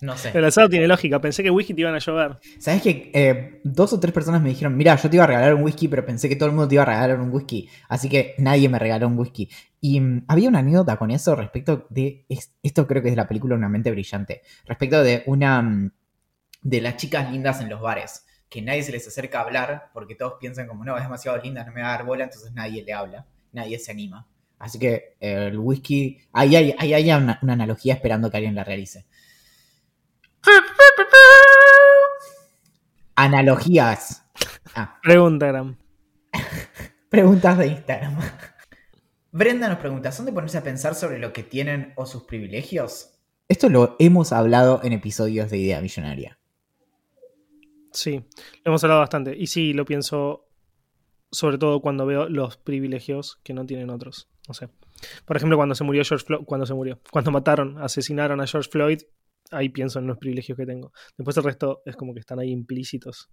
No sé. El asado tiene lógica. Pensé que whisky te iban a llover. ¿Sabes que eh, dos o tres personas me dijeron, mira, yo te iba a regalar un whisky, pero pensé que todo el mundo te iba a regalar un whisky. Así que nadie me regaló un whisky. Y um, había una anécdota con eso respecto de. Es, esto creo que es de la película Una mente brillante. Respecto de una. Um, de las chicas lindas en los bares, que nadie se les acerca a hablar porque todos piensan como, no, es demasiado linda, no me va a dar bola, entonces nadie le habla, nadie se anima. Así que eh, el whisky, ahí hay, ahí hay una, una analogía esperando que alguien la realice. Analogías. Ah, Pregunta, Gram. preguntas de Instagram. Brenda nos pregunta, ¿son de ponerse a pensar sobre lo que tienen o sus privilegios? Esto lo hemos hablado en episodios de Idea Millonaria. Sí, lo hemos hablado bastante. Y sí, lo pienso sobre todo cuando veo los privilegios que no tienen otros. No sé. Por ejemplo, cuando se murió George Floyd, cuando se murió, cuando mataron, asesinaron a George Floyd, ahí pienso en los privilegios que tengo. Después el resto es como que están ahí implícitos.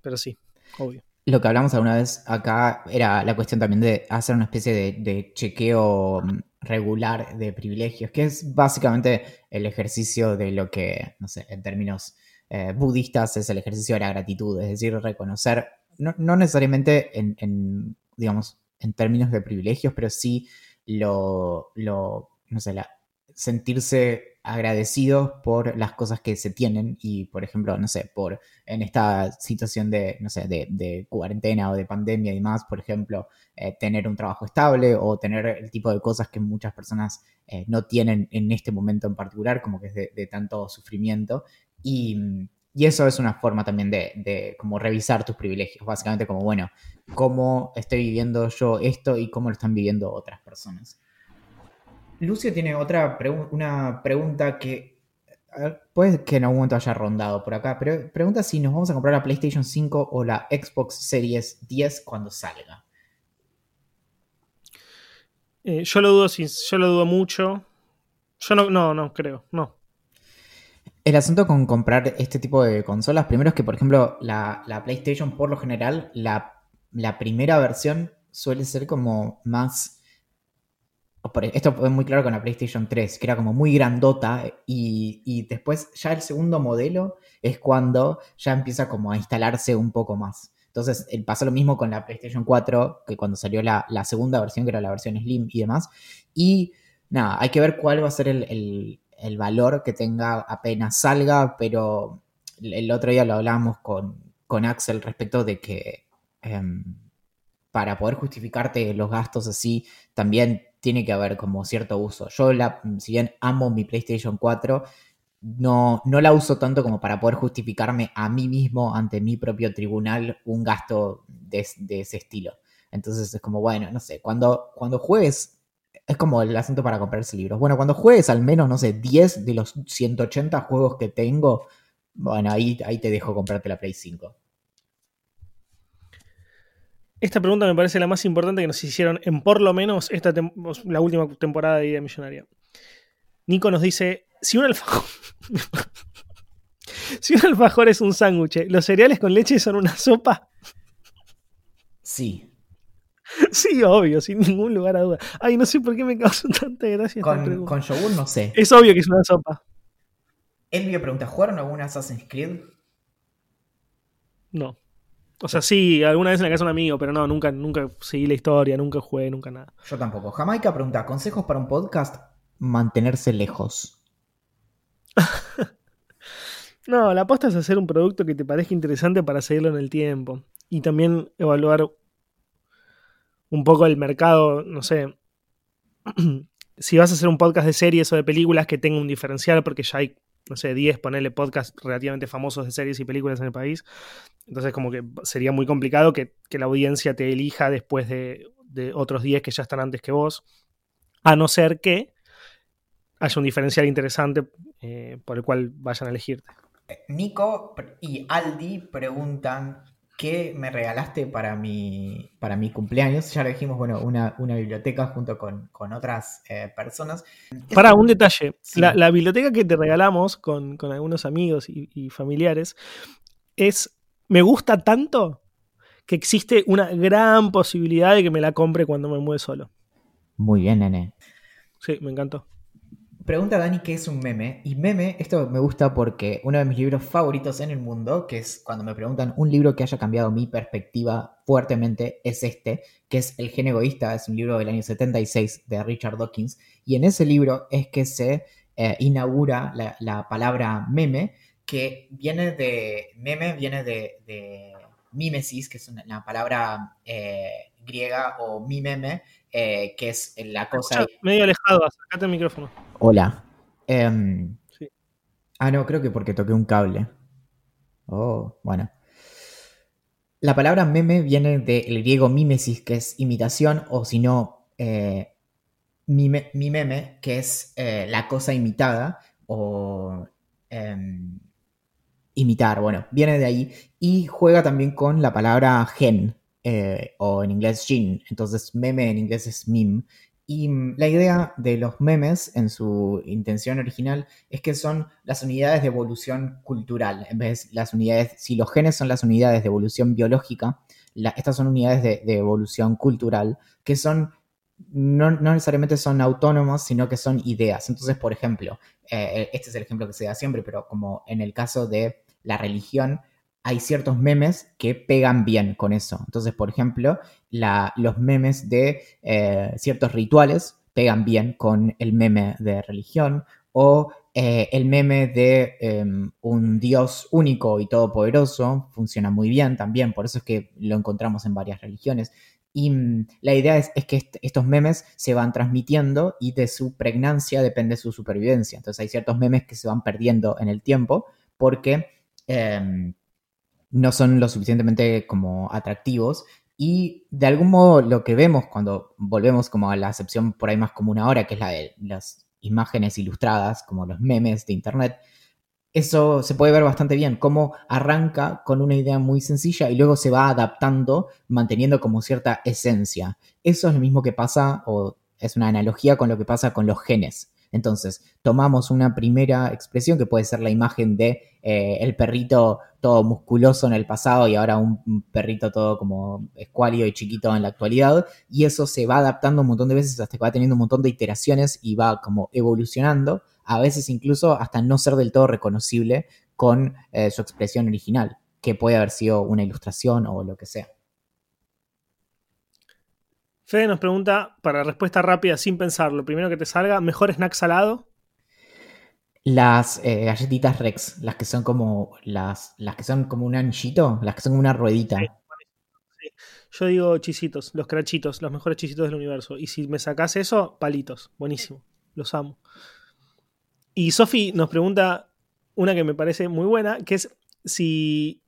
Pero sí, obvio. Lo que hablamos alguna vez acá era la cuestión también de hacer una especie de, chequeo mm, regular de privilegios, que es básicamente el ejercicio de lo que, no sé, en términos eh, budistas es el ejercicio de la gratitud, es decir, reconocer, no, no necesariamente en, en, digamos, en términos de privilegios, pero sí lo, lo no sé, la, sentirse agradecidos por las cosas que se tienen y, por ejemplo, no sé, por en esta situación de, no sé, de, cuarentena o de pandemia y demás, por ejemplo, eh, tener un trabajo estable o tener el tipo de cosas que muchas personas eh, no tienen en este momento en particular, como que es de, de tanto sufrimiento. Y, y, eso es una forma también de, de como revisar tus privilegios, básicamente como, bueno, cómo estoy viviendo yo esto y cómo lo están viviendo otras personas. Lucio tiene otra pregu una pregunta que puede que en algún momento haya rondado por acá, pero pregunta si nos vamos a comprar la PlayStation 5 o la Xbox Series 10 cuando salga. Eh, yo lo dudo, yo lo dudo mucho. Yo no, no, no creo, no. El asunto con comprar este tipo de consolas, primero es que, por ejemplo, la, la PlayStation, por lo general, la, la primera versión suele ser como más esto fue muy claro con la PlayStation 3, que era como muy grandota y, y, después ya el segundo modelo es cuando ya empieza como a instalarse un poco más. Entonces pasó lo mismo con la PlayStation 4, que cuando salió la, la segunda versión, que era la versión Slim y demás. Y nada, hay que ver cuál va a ser el, el, valor que tenga apenas salga, pero el otro día lo hablábamos con, con Axel respecto de que... Eh, para poder justificarte los gastos así, también tiene que haber como cierto uso. Yo, la, si bien amo mi PlayStation 4, no, no la uso tanto como para poder justificarme a mí mismo ante mi propio tribunal un gasto de, de ese estilo. Entonces es como, bueno, no sé, cuando, cuando juegues, es como el asunto para comprarse libros. Bueno, cuando juegues al menos, no sé, 10 de los 180 juegos que tengo, bueno, ahí, ahí te dejo comprarte la Play 5. Esta pregunta me parece la más importante que nos hicieron en por lo menos esta la última temporada de Idea Millonaria. Nico nos dice: si un alfajor. si un alfajor es un sándwich, ¿los cereales con leche son una sopa? Sí. Sí, obvio, sin ningún lugar a duda. Ay, no sé por qué me causó tanta gracia con, esta pregunta. Con yogur no sé. Es obvio que es una sopa. Elvio pregunta: ¿jugaron alguna Assassin's Creed? No. O sea, sí, alguna vez en la casa de un amigo, pero no, nunca, nunca seguí la historia, nunca jugué, nunca nada. Yo tampoco. Jamaica pregunta, ¿consejos para un podcast? Mantenerse lejos. no, la aposta es hacer un producto que te parezca interesante para seguirlo en el tiempo. Y también evaluar un poco el mercado, no sé. si vas a hacer un podcast de series o de películas que tenga un diferencial, porque ya hay no sé, 10, ponerle podcasts relativamente famosos de series y películas en el país. Entonces, como que sería muy complicado que, que la audiencia te elija después de, de, otros 10 que ya están antes que vos. A no ser que haya un diferencial interesante eh, por el cual vayan a elegirte. Nico y Aldi preguntan ¿qué me regalaste para mi, para mi cumpleaños. Ya lo dijimos, bueno, una, una biblioteca junto con, con otras eh, personas. Para un detalle, sí. la, la, biblioteca que te regalamos con, con algunos amigos y, y, familiares es, me gusta tanto que existe una gran posibilidad de que me la compre cuando me mueve solo. Muy bien, nene. Sí, me encantó. Pregunta Dani qué es un meme. Y meme, esto me gusta porque uno de mis libros favoritos en el mundo, que es cuando me preguntan un libro que haya cambiado mi perspectiva fuertemente, es este, que es El gen egoísta, es un libro del año 76 de Richard Dawkins. Y en ese libro es que se eh, inaugura la, la, palabra meme, que viene de, meme viene de, de mimesis, que es una, palabra eh, griega, o mimeme, eh, que es la cosa... medio alejado, acércate el micrófono. Hola. Em, sí. Ah, no, creo que porque toqué un cable. Oh, bueno. La palabra meme viene del griego mimesis, que es imitación, o si no, eh, mimeme, que es eh, la cosa imitada, o em, imitar, bueno, viene de ahí. Y juega también con la palabra gen, eh, o en inglés gin. Entonces, meme en inglés es meme. Y mm, la idea de los memes en su intención original es que son las unidades de evolución cultural. En vez de las unidades, si los genes son las unidades de evolución biológica, estas son unidades de, evolución cultural que son no, necesariamente son autónomos, sino que son ideas. Entonces, por ejemplo, eh, este es el ejemplo que se da siempre, pero como en el caso de la religión, hay ciertos memes que pegan bien con eso. Entonces, por ejemplo, los memes de eh, ciertos rituales pegan bien con el meme de religión o eh, el meme de em, un Dios único y todopoderoso funciona muy bien también, por eso es que lo encontramos en varias religiones. Y mm, la idea es, que estos memes se van transmitiendo y de su pregnancia depende su supervivencia. Entonces hay ciertos memes que se van perdiendo en el tiempo porque em, no son lo suficientemente como atractivos. Y de algún modo lo que vemos cuando volvemos como a la acepción por ahí más común ahora, que es la de las imágenes ilustradas, como los memes de Internet, eso se puede ver bastante bien, cómo arranca con una idea muy sencilla y luego se va adaptando, manteniendo como cierta esencia. Eso es lo mismo que pasa, o es una analogía con lo que pasa con los genes. Entonces, tomamos una primera expresión que puede ser la imagen de eh, el perrito todo musculoso en el pasado y ahora un perrito todo como escuálido y chiquito en la actualidad, y eso se va adaptando un montón de veces hasta que va teniendo un montón de iteraciones y va como evolucionando, a veces incluso hasta no ser del todo reconocible con eh, su expresión original, que puede haber sido una ilustración o lo que sea. Fede nos pregunta, para respuesta rápida, sin pensar, lo primero que te salga, ¿mejor snack salado? Las eh, galletitas Rex, las que son como las, las que son como un anchito, las que son como una ruedita. Yo digo chisitos, los crachitos, los mejores chisitos del universo. Y si me sacas eso, palitos, buenísimo, los amo. Y Sofi nos pregunta una que me parece muy buena, que es si,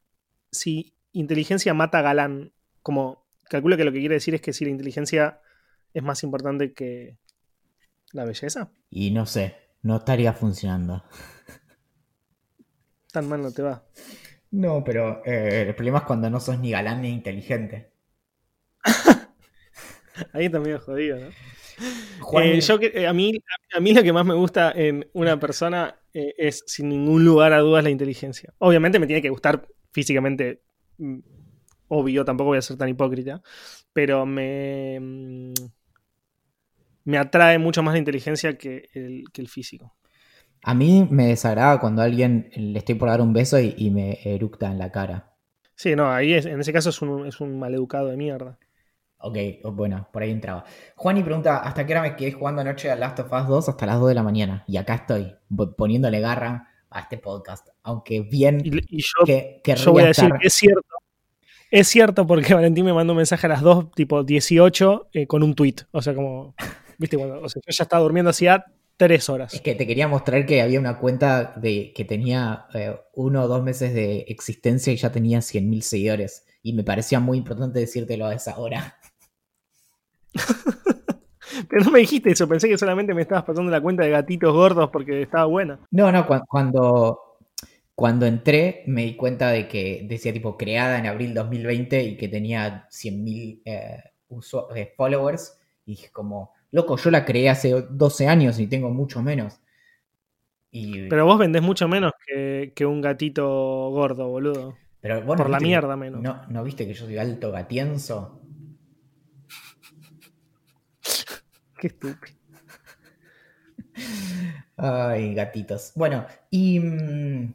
si inteligencia mata galán, como calculo que lo que quiere decir es que si la inteligencia es más importante que la belleza. Y no sé, no estaría funcionando. Tan mal no te va. No, pero eh, el problema es cuando no sos ni galán ni inteligente. Ahí está medio jodido, ¿no? Eh, yo, eh, a, mí, a mí lo que más me gusta en una persona es, sin ningún lugar a dudas, la inteligencia. Obviamente me tiene que gustar físicamente mm, obvio, tampoco voy a ser tan hipócrita, pero me, mm, me atrae mucho más la inteligencia que el, físico. A mí me desagrada cuando a alguien le estoy por dar un beso y, me eructa en la cara. Sí, no, ahí en ese caso es un, es un maleducado de mierda. Ok, bueno, por ahí entraba. Juan y pregunta, ¿hasta qué hora me quedé jugando anoche a Last of Us 2? Hasta las 2 de la mañana. Y acá estoy, poniéndole garra a este podcast. Aunque bien y, yo, que, yo voy a decir que es cierto. Es cierto porque Valentín me mandó un mensaje a las 2, tipo 18, eh, con un tweet. O sea, como, viste, cuando, o sea, yo ya estaba durmiendo hacía tres horas. Es que te quería mostrar que había una cuenta de que tenía eh, uno o dos meses de existencia y ya tenía 100.000 seguidores. Y me parecía muy importante decírtelo a esa hora. Pero no me dijiste eso, pensé que solamente me estabas pasando la cuenta de gatitos gordos porque estaba buena. No, no, cuando, cuando entré me di cuenta de que decía tipo creada en abril 2020 y que tenía 100.000 eh, eh, followers. Y dije como, loco, yo la creé hace 12 años y tengo mucho menos. Pero vos vendés mucho menos que, un gatito gordo, boludo. Pero Por la mierda menos. No, ¿No viste que yo soy alto gatienzo? Qué estúpido. Ay, gatitos. Bueno, y mm,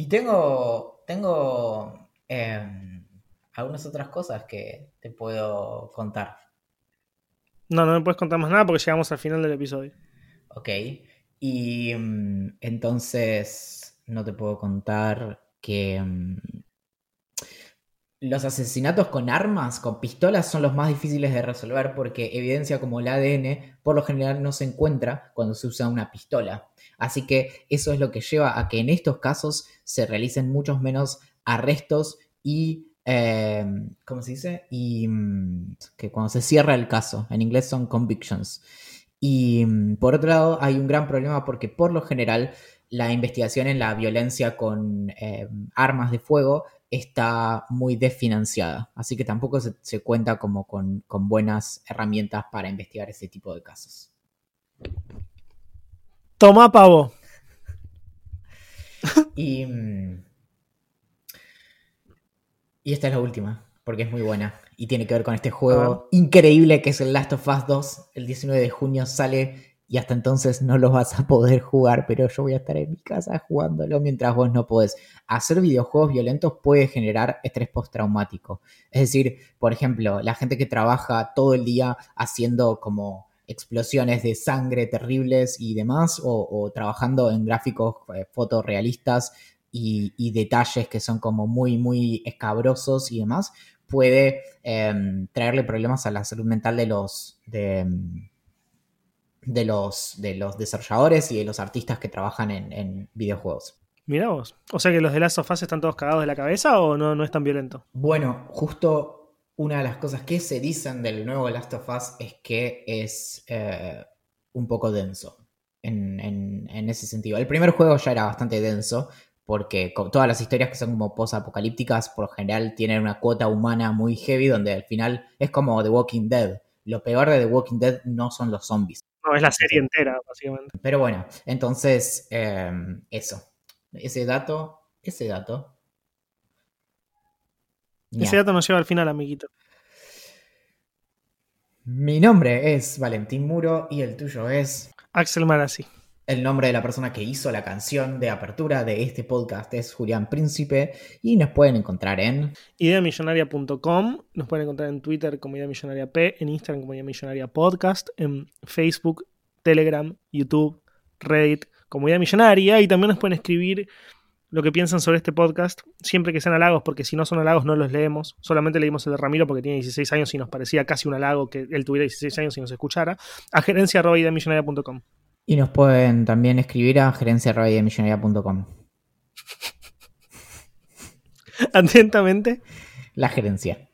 y tengo, tengo em, algunas otras cosas que te puedo contar. No, no me puedes contar más nada porque llegamos al final del episodio. Ok. Y em, entonces, no te puedo contar que mm, los asesinatos con armas, con pistolas, son los más difíciles de resolver porque evidencia como el ADN por lo general no se encuentra cuando se usa una pistola. Así que eso es lo que lleva a que en estos casos se realicen muchos menos arrestos y, eh, ¿cómo se dice? Y mm, que cuando se cierra el caso, en inglés son convictions. Y mm, por otro lado, hay un gran problema porque por lo general la investigación en la violencia con eh, armas de fuego está muy desfinanciada, así que tampoco se, cuenta como con, buenas herramientas para investigar ese tipo de casos. Toma pavo. Y, mm, y esta es la última, porque es muy buena y tiene que ver con este juego increíble que es el Last of Us 2. El 19 de junio sale y hasta entonces no lo vas a poder jugar, pero yo voy a estar en mi casa jugándolo mientras vos no podés. Hacer videojuegos violentos puede generar estrés postraumático. Es decir, por ejemplo, la gente que trabaja todo el día haciendo como explosiones de sangre terribles y demás, o, trabajando en gráficos eh, fotorrealistas y, detalles que son como muy, muy escabrosos y demás, puede em, traerle problemas a la salud mental de los... Em, de los, de los desarrolladores y de los artistas que trabajan en, videojuegos. Mira vos. O sea que los de Last of Us están todos cagados de la cabeza o no, no es tan violento. Bueno, justo una de las cosas que se dicen del nuevo Last of Us es que es eh, un poco denso en, ese sentido. El primer juego ya era bastante denso porque todas las historias que son como post-apocalípticas por lo general tienen una cuota humana muy heavy donde al final es como The Walking Dead. Lo peor de The Walking Dead no son los zombies, no, es la serie entera, básicamente. Pero bueno, entonces, em, eso. Ese dato, ese dato. Ese dato nos lleva al final, amiguito. Mi nombre es Valentín Muro y el tuyo es. Axel Marazzi. El nombre de la persona que hizo la canción de apertura de este podcast es Julián Príncipe y nos pueden encontrar en ideamillonaria.com, nos pueden encontrar en Twitter como Idea Millonaria P, en Instagram como Idea Millonaria Podcast, en Facebook, Telegram, YouTube, Reddit como Idea Millonaria y también nos pueden escribir lo que piensan sobre este podcast, siempre que sean halagos, porque si no son halagos no los leemos. Solamente leímos el de Ramiro porque tiene 16 años y nos parecía casi un halago que él tuviera 16 años y nos escuchara. A gerencia.ideamillonaria.com. Y nos pueden también escribir a gerencia.millonaria.com. Atentamente. La gerencia.